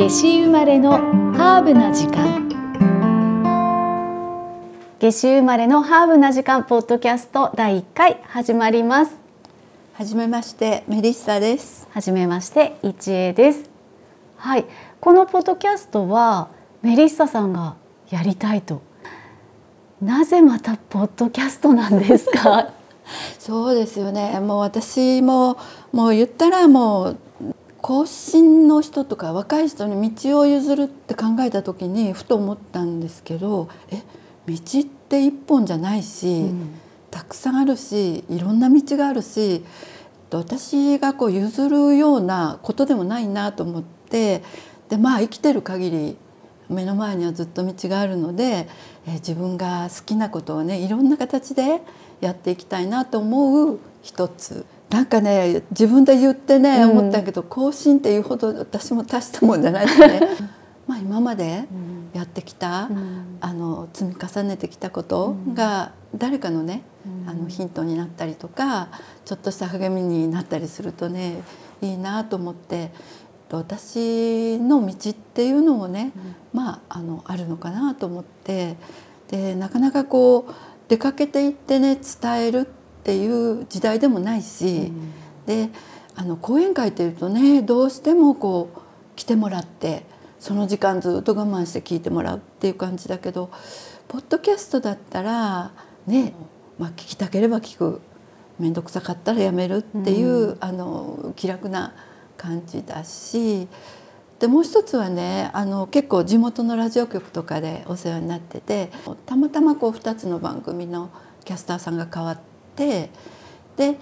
夏至生まれのハーブな時間。夏至生まれのハーブな時間ポッドキャスト第1回始まります。はじめましてメリッサです。はじめまして一恵です。はい。このポッドキャストはメリッサさんがやりたいと。なぜまたポッドキャストなんですか？そうですよね。もう私ももう言ったらもう後進の人とか若い人に道を譲るって考えた時にふと思ったんですけどえ道って一本じゃないし、うん、たくさんあるしいろんな道があるし私がこう譲るようなことでもないなと思ってでまあ生きてる限り目の前にはずっと道があるので、え自分が好きなことをねいろんな形でやっていきたいなと思う一つなんかね自分で言ってね、思ったけど更新っていうほど私も大したもんじゃないですね。まあ今までやってきた、うん、あの積み重ねてきたことが誰かのね、うん、あのヒントになったりとかちょっとした励みになったりするとねいいなと思って私の道っていうのもね、うん、まああのあるのかなと思ってでなかなかこう出かけていってね伝えるっていう時代でもないし、であの講演会っていうとねどうしてもこう来てもらってその時間ずっと我慢して聞いてもらうっていう感じだけどポッドキャストだったらね、まあ、聞きたければ聞く。面倒くさかったらやめるっていう、うん、あの気楽な感じだしでもう一つはねあの結構地元のラジオ局とかでお世話になっててたまたまこう2つの番組のキャスターさんが変わってで、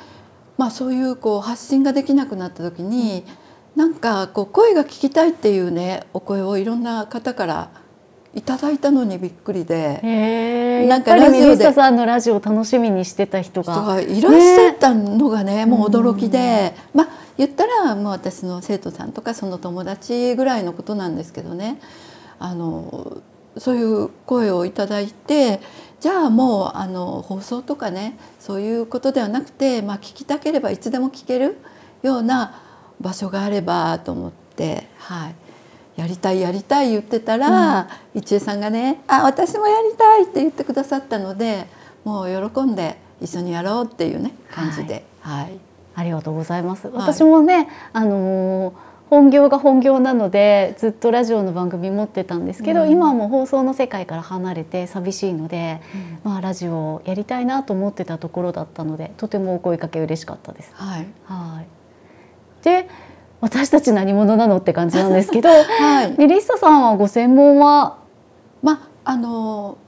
まあ、そういうこう発信ができなくなった時に、うんなんかこう声が聞きたいっていうねお声をいろんな方からいただいたのにびっくりでなんかラジオでさんのラジオを楽しみにしてた人が。いらっしゃったのがねもう驚きでまあ言ったらもう私の生徒さんとかその友達ぐらいのことなんですけどね。あのそういう声をいただいてじゃあもうあの放送とかねそういうことではなくて、まあ、聞きたければいつでも聞けるような場所があればと思って、はい、やりたいやりたい言ってたら、うん、一恵さんがね「あ私もやりたい」って言ってくださったのでもう喜んで一緒にやろうっていうね感じで、はい、はい、ありがとうございます。私もね、あのー本業が本業なのでずっとラジオの番組持ってたんですけど、うん、今はもう放送の世界から離れて寂しいので、うん、まあ、ラジオをやりたいなと思ってたところだったのでとてもお声かけ嬉しかったです。はい、はい。で私たち何者なのって感じなんですけど、はい、ミリッサさんはご専門は？まあの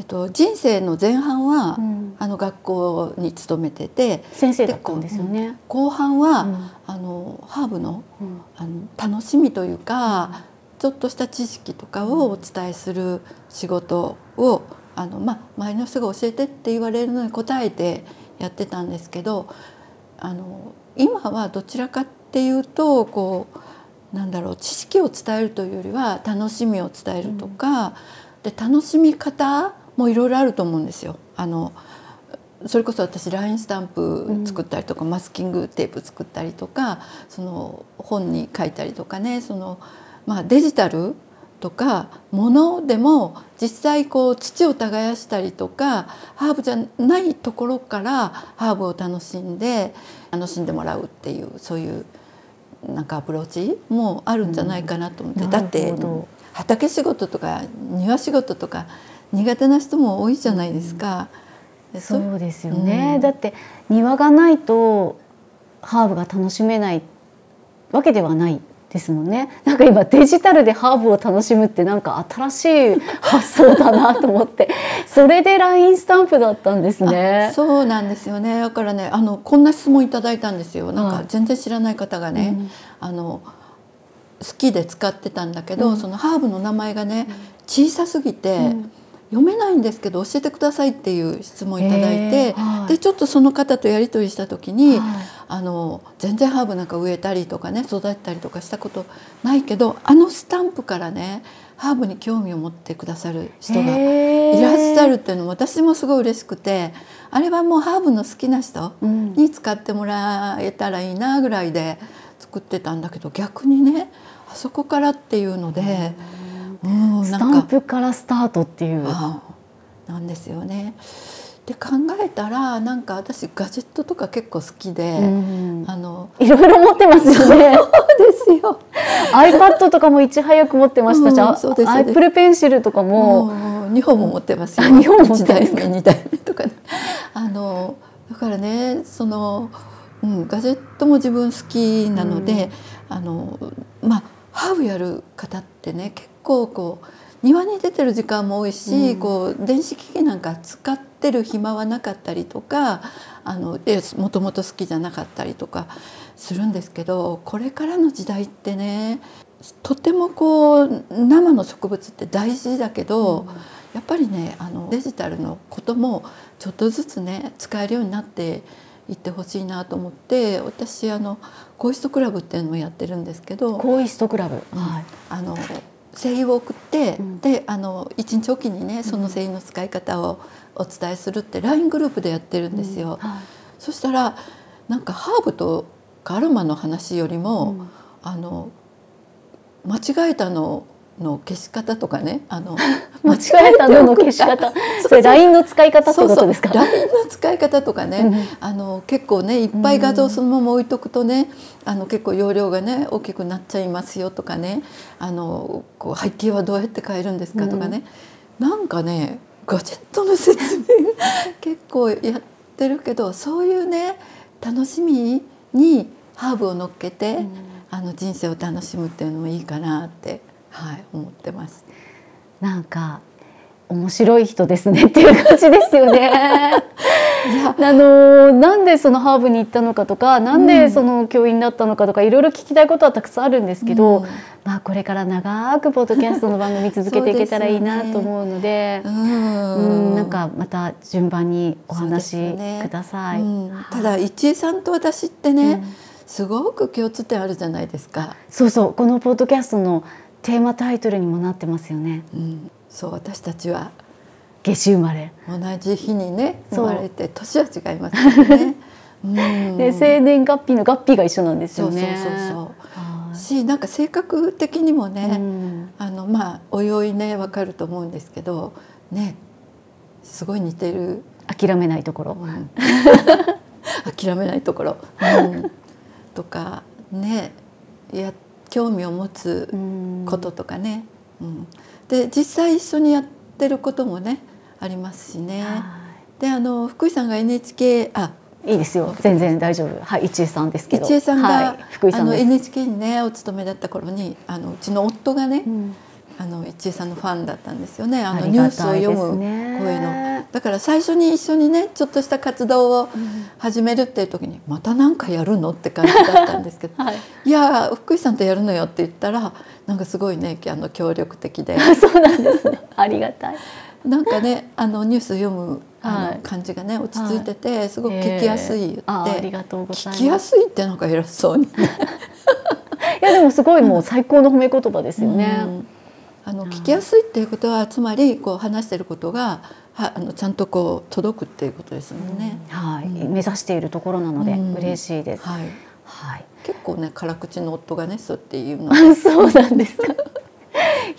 えっと、人生の前半は、うん、あの学校に勤めてて先生だったんですよね。後半は、うん、あのハーブのうん、あの楽しみというか、ちょっとした知識とかをお伝えする仕事をあの、まあ、周りの人が教えてって言われるのに答えてやってたんですけどあの今はどちらかっていうとこうなんだろう知識を伝えるというよりは楽しみを伝えるとか、うん、で楽しみ方もいろいろあると思うんですよ。あのそれこそ私 LINE スタンプ作ったりとか、うん、マスキングテープ作ったりとかその本に書いたりとかねその、まあ、デジタルとか物でも実際こう土を耕したりとかハーブじゃないところからハーブを楽しんで楽しんでもらうっていうそういうなんかアプローチもあるんじゃないかなと思って、うん、だって畑仕事とか庭仕事とか苦手な人も多いじゃないですか。うん、そうですよね、うん、だって庭がないとハーブが楽しめないわけではないですもんね。なんか今デジタルでハーブを楽しむってなんか新しい発想だなと思って。それで LINE スタンプだったんですね。そうなんですよね。だからねあのこんな質問いただいたんですよ。なんか全然知らない方がね、うん、あの好きで使ってたんだけど、うん、そのハーブの名前がね小さすぎて、うん読めないんですけど教えてくださいっていう質問いただいて、はい、でちょっとその方とやり取りした時に、はい、あの全然ハーブなんか植えたりとかね育てたりとかしたことないけどあのスタンプからねハーブに興味を持ってくださる人がいらっしゃるっていうのも私もすごい嬉しくてあれはもうハーブの好きな人に使ってもらえたらいいなぐらいで作ってたんだけど逆にねあそこからっていうので、うん、スタンプからスタートっていう。なんですよね。で考えたらなんか私ガジェットとか結構好きで、うん、あのいろいろ持ってますよね。そうですよ。iPad とかもいち早く持ってましたし、うん、そうです、ね、Apple ペンシルとかも。2本も持ってますよ。2本持ってます2台目とか、ね、あのだからねその、うん、ガジェットも自分好きなので、うん、あのまあハーブやる方ってね結構こう庭に出てる時間も多いし、うん、こう電子機器なんか使ってる暇はなかったりとかあのもともと好きじゃなかったりとかするんですけどこれからの時代ってねとてもこう生の植物って大事だけど、うん、やっぱりねあのデジタルのこともちょっとずつね使えるようになっていってほしいなと思って私あのコイストクラブっていうのをやってるんですけどコイストクラブ、はい、あの精油を送って、うん、であの一日おきにねその精油の使い方をお伝えするって LINE グループでやってるんですよ。うん。はい、そしたらなんかハーブとかアロマの話よりも、うん、あの間違えたのの消し方とかねあの 間違えたのの消し方。それ LINE の使い方ってことですか？LINE の使い方とかね、あの結構ねいっぱい画像そのまま置いとくとね、あの結構容量がね大きくなっちゃいますよとかねあのこう背景はどうやって変えるんですかとかね、うん、なんかねガジェットの説明 結構やってるけどそういうね楽しみにハーブを乗っけて、うん、あの人生を楽しむっていうのもいいかなってはい思ってます。なんか面白い人ですねっていう感じですよね。あのなんでそのハーブに行ったのかとかなんでその教員だったのかとかいろいろ聞きたいことはたくさんあるんですけど、うん、まあこれから長くポッドキャストの番組続けていけたらいいなと思うのでう、ね、んなんかまた順番にお話しください。ねうん、ただ一恵さんと私ってね、うん、すごく共通点あるじゃないですか。そうそうこのポッドキャストのテーマタイトルにもなってますよね。うん、そう私たちは。夏至生まれ。同じ日にね生まれて年は違いますよね。うん、で生年月日の月日が一緒なんですよね。そうそうそうしなんか性格的にもね、うん、あのまあおいおいねわかると思うんですけどねすごい似てる。諦めないところ、うん、諦めないところ、うん、とかねや興味を持つこととかね、うん、で実際一緒にやってることもねありますしね。であの福井さんが NHK あいいですよ。全然大丈夫。はい一恵さんですけど。一恵さんが、はい、福井さんあの NHK にねお勤めだった頃にあのうちの夫がね、うん、あの一恵さんのファンだったんですよね。あのニュースを読む声の。だから最初に一緒にねちょっとした活動を始めるっていう時に、また何かやるのって感じだったんですけど、はい、いや福井さんとやるのよって言ったらなんかすごいねあの協力的で。そうなんですね。ありがたい。なんかねあのニュース読むあの感じがね落ち着いてて、すごく聞きやすい、ありがとうございます。聞きやすいってなんか偉そうに。いやでもすごいもう最高の褒め言葉ですよね。うんあの聞きやすいっていうことはつまりこう話していることがはあのちゃんとこう届くっていうことですもんね。うん、はい、うん、目指しているところなので嬉しいです。はい。はい。結構ね辛口の夫がねそうっていうの。そうなんですか。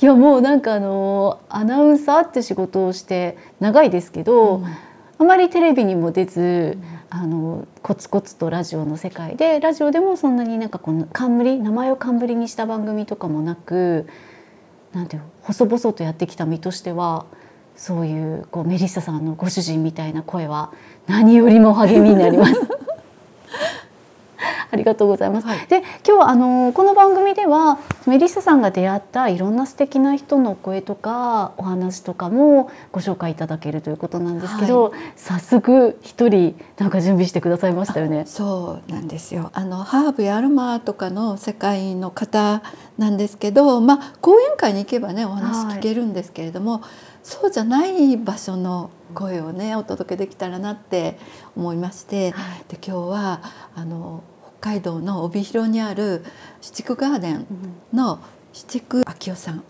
いやもうなんかあのアナウンサーって仕事をして長いですけど、うん、あまりテレビにも出ず、あのコツコツとラジオの世界でラジオでもそんなになんかこの冠名前を冠にした番組とかもなく。なんていう細々とやってきた身としてはそういうこうメリッサさんのご主人みたいな声は何よりも励みになります。ありがとうございます。はい、で今日あのこの番組ではメリッサさんが出会ったいろんな素敵な人の声とかお話とかもご紹介いただけるということなんですけど、はい、早速一人なんか準備してくださいましたよね。そうなんですよ。あのハーブやアロマとかの世界の方なんですけど、まあ講演会に行けばねお話聞けるんですけれども、はい、そうじゃない場所の声をねお届けできたらなって思いまして、はい、で今日はあの海道の帯広にある七区ガーデンの七区昭夫さん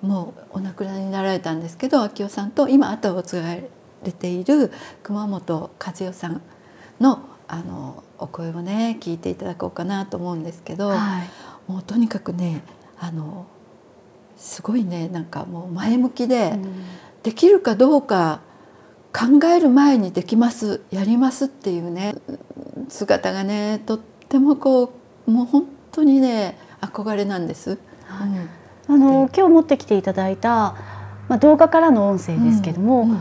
もうお亡くなりになられたんですけど昭夫さんと今後を継がれている熊本和代さんのあのお声をね聞いていただこうかなと思うんですけど、はい、もうとにかくねあのすごいねなんかもう前向きで、できるかどうか考える前にできますやりますっていうね姿がねとってもこうもう本当にね憧れなんです。はい、あの今日持ってきていただいた、まあ、動画からの音声ですけども、うん。うん、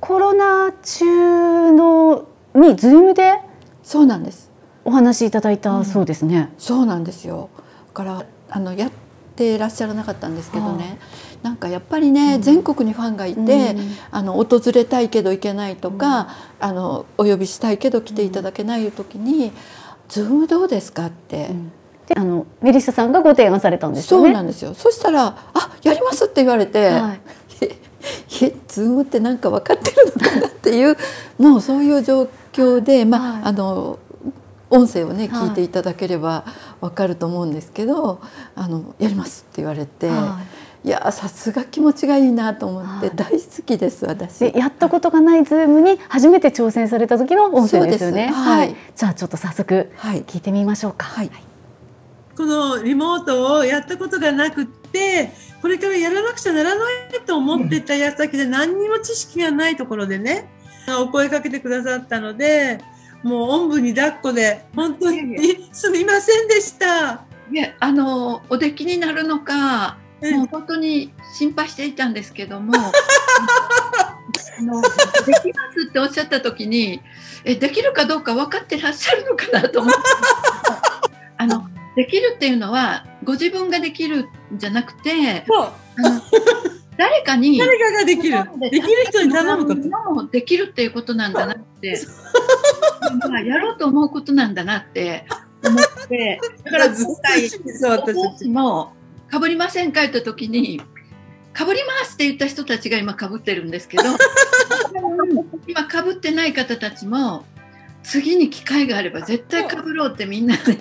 コロナ中のにズームでそうなんです。お話しいただいたそうですね。うん、そうなんですよ。からあのやってらっしゃらなかったんですけどね、なんかやっぱりね、うん、全国にファンがいて、うん、あの訪れたいけど行けないとか、あのお呼びしたいけど来ていただけない時に「ズームどうですか?」って。あのメリッサさんがご提案されたんですよね。そうなんですよ。そしたら「あやります」って言われて「はい、えズームってなんか分かってるのかな」っていうもうそういう状況で、まあ、はい、あの音声をね聞いていただければわかると思うんですけど「あのやります」って言われて。い。さすが気持ちがいいなと思って大好きです私。やったことがないズームに初めて挑戦された時の音声ですよね。はい、じゃあちょっと早速聞いてみましょうか、はい、このリモートをやったことがなくってこれからやらなくちゃならないと思ってた矢先で何にも知識がないところでねお声かけてくださったのでもうおんぶに抱っこで本当にすみませんでした。いやあのお出来になるのか、もう本当に心配していたんですけども あのできますっておっしゃった時にえできるかどうか分かってらっしゃるのかなと思ってあのできるっていうのはご自分ができるんじゃなくてあの誰かに誰かができる。できる人に頼むこと。もできるっていうことなんだなって。やろうと思うことなんだなって思って。だから今回私もかぶりませんか言った時にかぶりますって言った人たちが今かぶってるんですけど 今かぶってない方たちも次に機会があれば絶対かぶろうってみんなで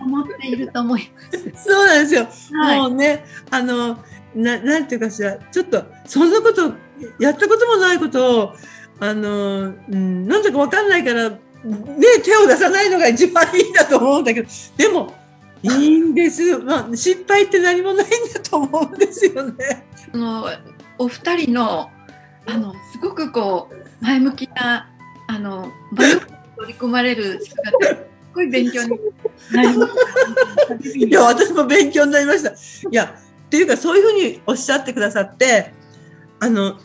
思っていると思います。そうなんですよ。はい、もうね、あの、ななんていうかしら、ちょっとそんなことやったこともないことをあの、うん、なんだかわかんないから、ね、手を出さないのが一番いいんだと思うんだけど、でも、いいんです。まあ、失敗って何もないんだと思うんですよね。あの、お二人の、あの、すごくこう、前向きな、あの、バイオ取り込まれる姿、すごい勉強になりました。いや、私も勉強になりました。いや、っていうか、そういうふうにおっしゃってくださって、あの、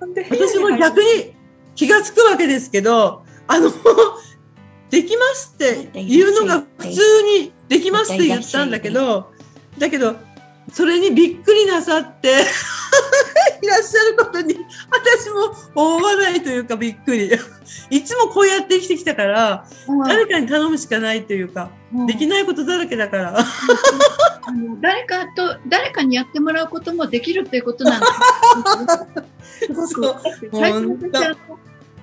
私も逆に気が付くわけですけど、あの、できますって言うのが普通にできますって言ったんだけど、だけど、それにびっくりなさっていらっしゃることに私も思わないというかびっくり。いつもこうやって生きてきたから誰かに頼むしかないというかできないことだらけだから。誰かと誰かにやってもらうこともできるっていうことなんです すごく。最初私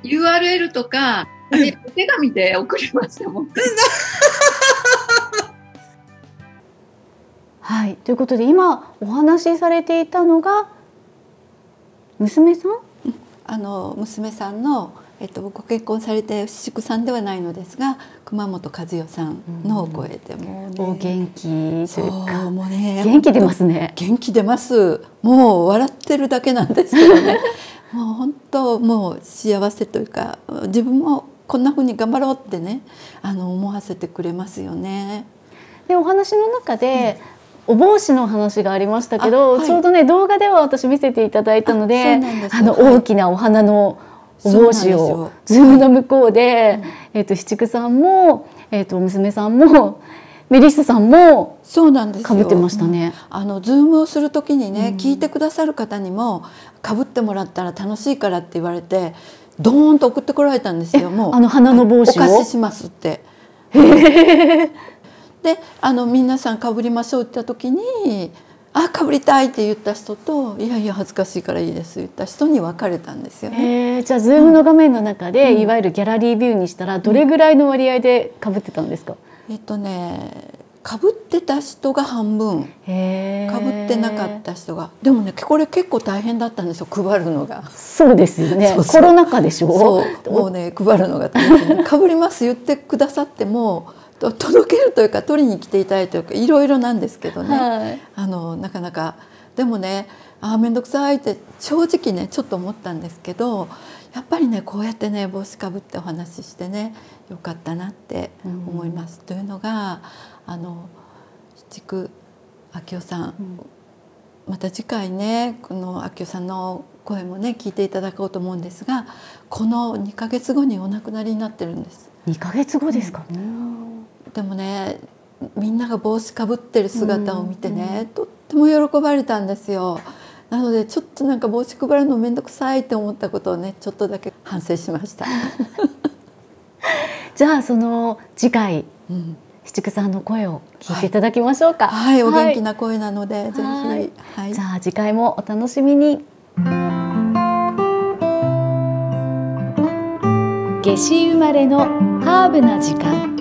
URL と。かお手紙で送りましたもん。はい、ということで今お話しされていたのが娘さん？あの娘さんの、えっと、ご結婚されて宿さんではないのですが熊本和代さんのお声でもう、ね、お元気そうもうね。元気出ますね。元気出ます。もう笑ってるだけなんですけどね。もう本当もう幸せというか自分もこんな風に頑張ろうってねあの思わせてくれますよね。でお話の中で、うんお帽子の話がありましたけど、はい、ちょうどね動画では私見せていただいたのであの大きなお花のお帽子をズームの向こうで、えっ、と紫竹さんもえっ、と娘さんもメリッサさんもそうなんです被ってましたね。あのズームをする時にね、うん、聞いてくださる方にも被ってもらったら楽しいからって言われてドーンと送ってこられたんですよ。もうあの花の帽子を？お貸ししますって。であの皆さんかぶりましょうって言った時に「あかぶりたい」って言った人と「いやいや恥ずかしいからいいです」言った人に分かれたんですよね。じゃあ Zoom の画面の中で、うん、いわゆるギャラリービューにしたらどれぐらいの割合でかぶってたんですか、うん、えっとねかぶってた人が半分。かぶってなかった人が。でもねこれ結構大変だったんですよ配るのが。そうですよね。コロナ禍でしょ？そう。もうね配るのが大変。かぶります言ってくださってもと届けるというか取りに来ていただいてというかいろいろなんですけどね、はい。あのなかなか。でもねあー面倒くさいって正直ねちょっと思ったんですけどやっぱりねこうやってね帽子かぶってお話ししてねよかったなって思います。というのがあの七久明夫さん、また次回ねこの明夫さんの声もね聞いていただこうと思うんですがこの2ヶ月後にお亡くなりになってるんです。2ヶ月後ですか、でもねみんなが帽子かぶってる姿を見てね、とっても喜ばれたんですよ。なのでちょっとなんか帽子配るの面倒くさいって思ったことをねちょっとだけ反省しました。じゃあその次回うん。七久さんの声を聞いていただきましょうか。はい、お元気な、な声なので、ぜひ、はいはい。じゃあ次回もお楽しみに。夏至生まれのハーブな時間